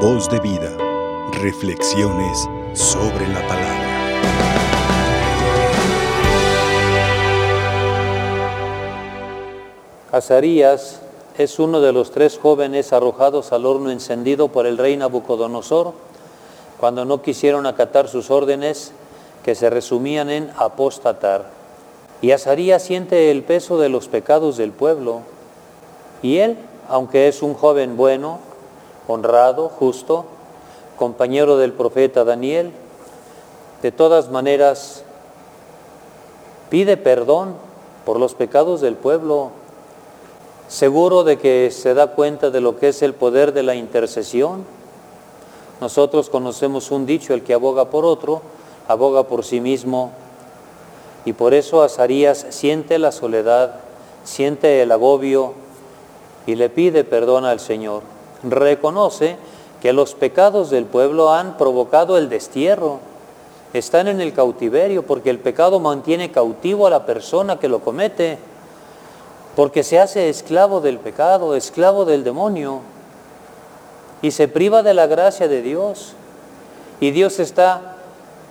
Voz de vida. Reflexiones sobre la palabra. Azarías es uno de los tres jóvenes arrojados al horno encendido por el rey Nabucodonosor cuando no quisieron acatar sus órdenes que se resumían en apostatar. Y Azarías siente el peso de los pecados del pueblo. Y él, aunque es un joven bueno, honrado, justo, compañero del profeta Daniel, de todas maneras pide perdón por los pecados del pueblo, seguro de que se da cuenta de lo que es el poder de la intercesión. Nosotros conocemos un dicho, el que aboga por otro, aboga por sí mismo y por eso Azarías siente la soledad, siente el agobio y le pide perdón al Señor. Reconoce que los pecados del pueblo han provocado el destierro. Están en el cautiverio porque el pecado mantiene cautivo a la persona que lo comete, porque se hace esclavo del pecado, esclavo del demonio, y se priva de la gracia de Dios. Y Dios está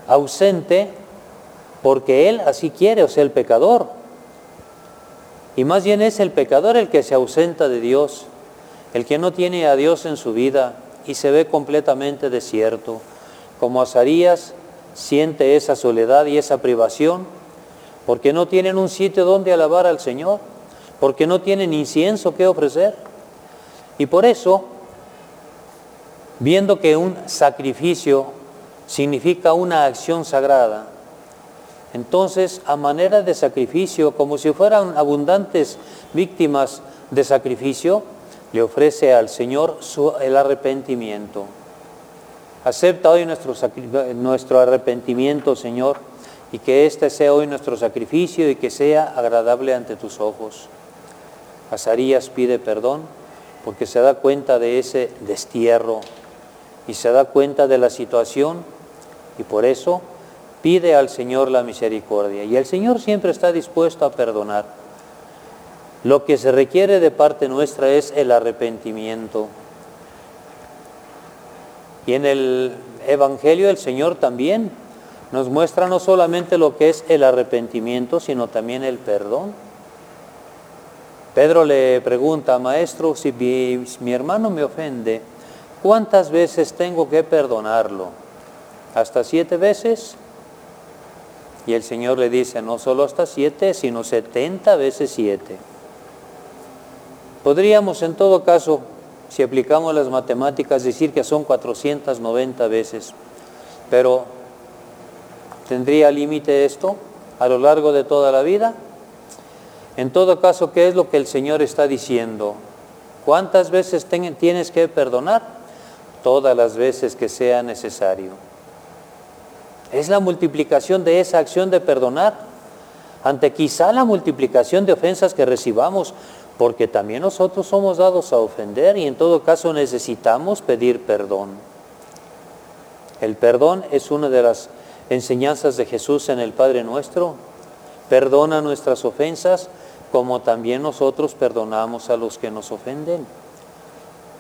ausente porque Él así quiere, o sea, el pecador. Y más bien es el pecador el que se ausenta de Dios, el que no tiene a Dios en su vida y se ve completamente desierto. Como Azarías siente esa soledad y esa privación, porque no tienen un sitio donde alabar al Señor, porque no tienen incienso que ofrecer. Y por eso, viendo que un sacrificio significa una acción sagrada, entonces, a manera de sacrificio, como si fueran abundantes víctimas de sacrificio, le ofrece al Señor el arrepentimiento. Acepta hoy nuestro, nuestro arrepentimiento, Señor, y que este sea hoy nuestro sacrificio y que sea agradable ante tus ojos. Azarías pide perdón porque se da cuenta de ese destierro y se da cuenta de la situación y por eso pide al Señor la misericordia y el Señor siempre está dispuesto a perdonar. Lo que se requiere de parte nuestra es el arrepentimiento. Y en el Evangelio el Señor también nos muestra no solamente lo que es el arrepentimiento, sino también el perdón. Pedro le pregunta, maestro, si mi, mi hermano me ofende, ¿cuántas veces tengo que perdonarlo? ¿Hasta siete veces? Y el Señor le dice, no solo hasta siete, sino setenta veces siete. Podríamos en todo caso, si aplicamos las matemáticas, decir que son 490 veces. Pero, ¿tendría límite esto a lo largo de toda la vida? En todo caso, ¿qué es lo que el Señor está diciendo? ¿Cuántas veces tienes que perdonar? Todas las veces que sea necesario. Es la multiplicación de esa acción de perdonar ante quizá la multiplicación de ofensas que recibamos, porque también nosotros somos dados a ofender y en todo caso necesitamos pedir perdón. El perdón es una de las enseñanzas de Jesús en el Padre nuestro. Perdona nuestras ofensas como también nosotros perdonamos a los que nos ofenden.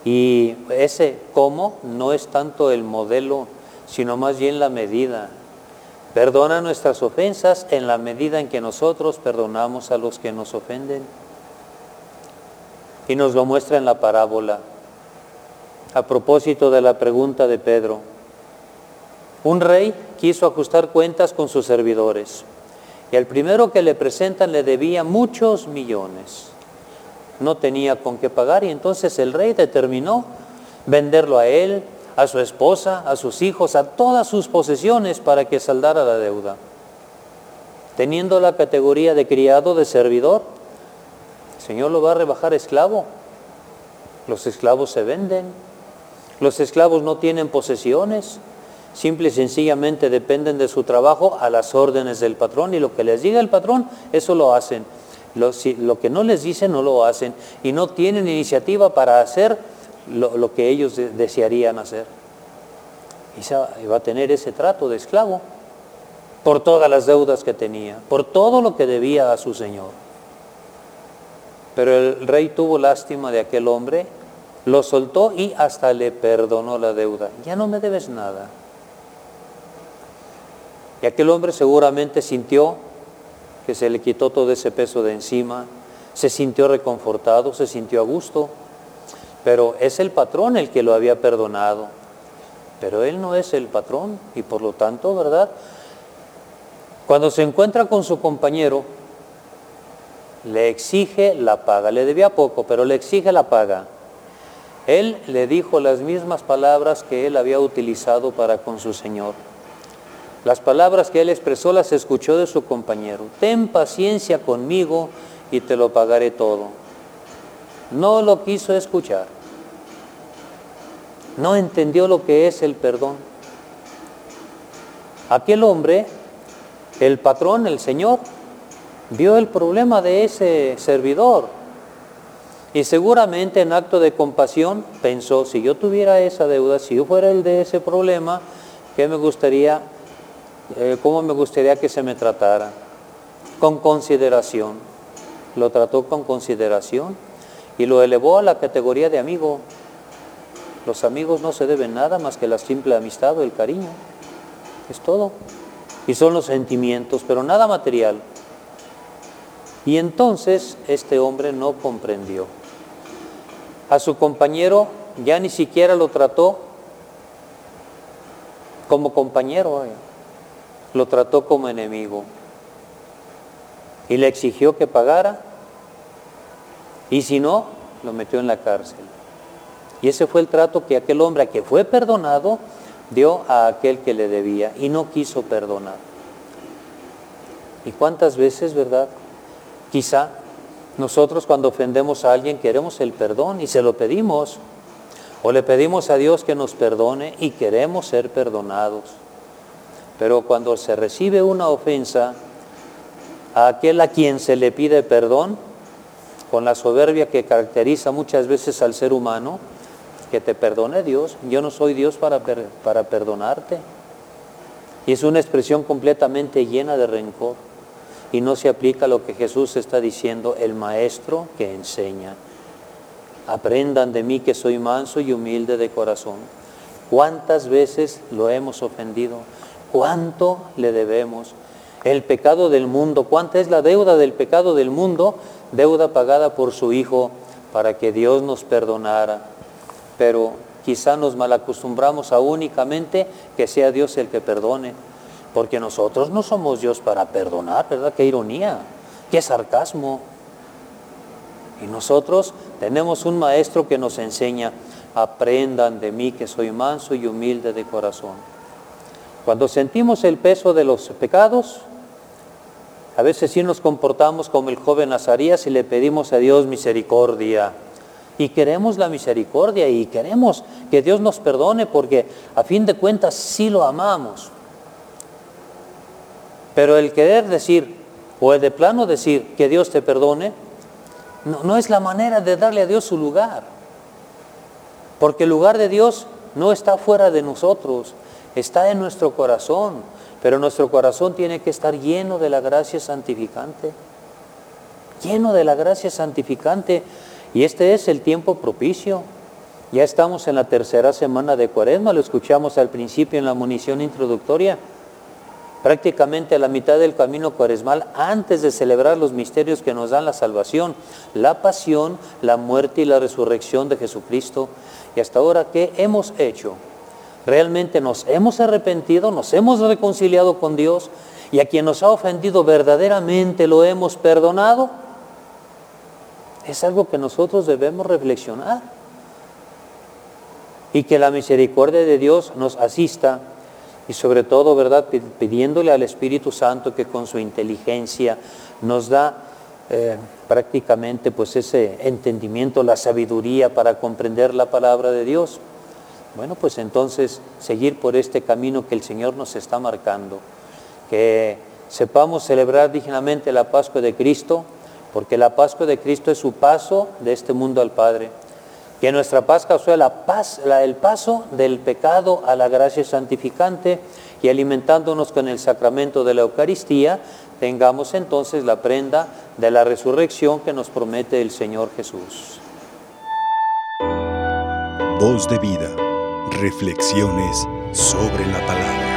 Y ese cómo no es tanto el modelo sino más bien la medida. Perdona nuestras ofensas en la medida en que nosotros perdonamos a los que nos ofenden. Y nos lo muestra en la parábola. A propósito de la pregunta de Pedro, un rey quiso ajustar cuentas con sus servidores y al primero que le presentan le debía muchos millones. No tenía con qué pagar y entonces el rey determinó venderlo a él a su esposa, a sus hijos, a todas sus posesiones para que saldara la deuda. Teniendo la categoría de criado, de servidor, Señor lo va a rebajar esclavo. Los esclavos se venden. Los esclavos no tienen posesiones. Simple y sencillamente dependen de su trabajo a las órdenes del patrón y lo que les diga el patrón, eso lo hacen. Lo, lo que no les dice, no lo hacen. Y no tienen iniciativa para hacer lo, que ellos desearían hacer. Y va a tener ese trato de esclavo por todas las deudas que tenía, por todo lo que debía a su Señor. Pero el rey tuvo lástima de aquel hombre lo soltó y hasta le perdonó la deuda. Ya no me debes nada. Y aquel hombre seguramente sintió que se le quitó todo ese peso de encima, se sintió reconfortado, se sintió a gusto, pero es el patrón el que lo había perdonado. Pero él no es el patrón y por lo tanto, ¿verdad? Cuando se encuentra con su compañero, le exige la paga, le debía poco, pero le exige la paga. Él le dijo las mismas palabras que él había utilizado para con su Señor. Las palabras que él expresó las escuchó de su compañero. Ten paciencia conmigo y te lo pagaré todo. No lo quiso escuchar. No entendió lo que es el perdón. Aquel hombre, el patrón, el Señor, vio el problema de ese servidor y seguramente en acto de compasión pensó, si yo tuviera esa deuda, si yo fuera el de ese problema, ¿qué me gustaría, eh, cómo me gustaría que se me tratara? Con consideración. Lo trató con consideración y lo elevó a la categoría de amigo. Los amigos no se deben nada más que la simple amistad o el cariño. Es todo. Y son los sentimientos, pero nada material. Y entonces este hombre no comprendió. A su compañero ya ni siquiera lo trató como compañero, lo trató como enemigo. Y le exigió que pagara y si no, lo metió en la cárcel. Y ese fue el trato que aquel hombre que fue perdonado dio a aquel que le debía y no quiso perdonar. ¿Y cuántas veces, verdad? Quizá nosotros cuando ofendemos a alguien queremos el perdón y se lo pedimos. O le pedimos a Dios que nos perdone y queremos ser perdonados. Pero cuando se recibe una ofensa, a aquel a quien se le pide perdón, con la soberbia que caracteriza muchas veces al ser humano, que te perdone Dios. Yo no soy Dios para, para perdonarte. Y es una expresión completamente llena de rencor y no se aplica lo que Jesús está diciendo, el maestro que enseña. Aprendan de mí que soy manso y humilde de corazón. ¿Cuántas veces lo hemos ofendido? ¿Cuánto le debemos? El pecado del mundo, ¿cuánta es la deuda del pecado del mundo? Deuda pagada por su Hijo para que Dios nos perdonara. Pero quizá nos malacostumbramos a únicamente que sea Dios el que perdone porque nosotros no somos Dios para perdonar, ¿verdad? Qué ironía, qué sarcasmo. Y nosotros tenemos un maestro que nos enseña, aprendan de mí que soy manso y humilde de corazón. Cuando sentimos el peso de los pecados, a veces sí nos comportamos como el joven Nazarías y le pedimos a Dios misericordia. Y queremos la misericordia y queremos que Dios nos perdone porque a fin de cuentas sí lo amamos. Pero el querer decir, o el de plano decir que Dios te perdone, no, es la manera de darle a Dios su lugar. Porque el lugar de Dios no está fuera de nosotros, está en nuestro corazón. Pero nuestro corazón tiene que estar lleno de la gracia santificante. Lleno de la gracia santificante. Y este es el tiempo propicio. Ya estamos en la tercera semana de Cuaresma, lo escuchamos al principio en la munición introductoria prácticamente a la mitad del camino cuaresmal antes de celebrar los misterios que nos dan la salvación, la pasión, la muerte y la resurrección de Jesucristo. Y hasta ahora, ¿qué hemos hecho? ¿Realmente nos hemos arrepentido, nos hemos reconciliado con Dios y a quien nos ha ofendido verdaderamente lo hemos perdonado? Es algo que nosotros debemos reflexionar y que la misericordia de Dios nos asista y sobre todo, ¿verdad? Pidiéndole al Espíritu Santo que con su inteligencia nos da eh, prácticamente pues ese entendimiento, la sabiduría para comprender la palabra de Dios. Bueno, pues entonces seguir por este camino que el Señor nos está marcando, que sepamos celebrar dignamente la Pascua de Cristo, porque la Pascua de Cristo es su paso de este mundo al Padre que nuestra Pascua sea la paz, el paso del pecado a la gracia santificante y alimentándonos con el sacramento de la Eucaristía, tengamos entonces la prenda de la resurrección que nos promete el Señor Jesús. Voz de vida. Reflexiones sobre la palabra.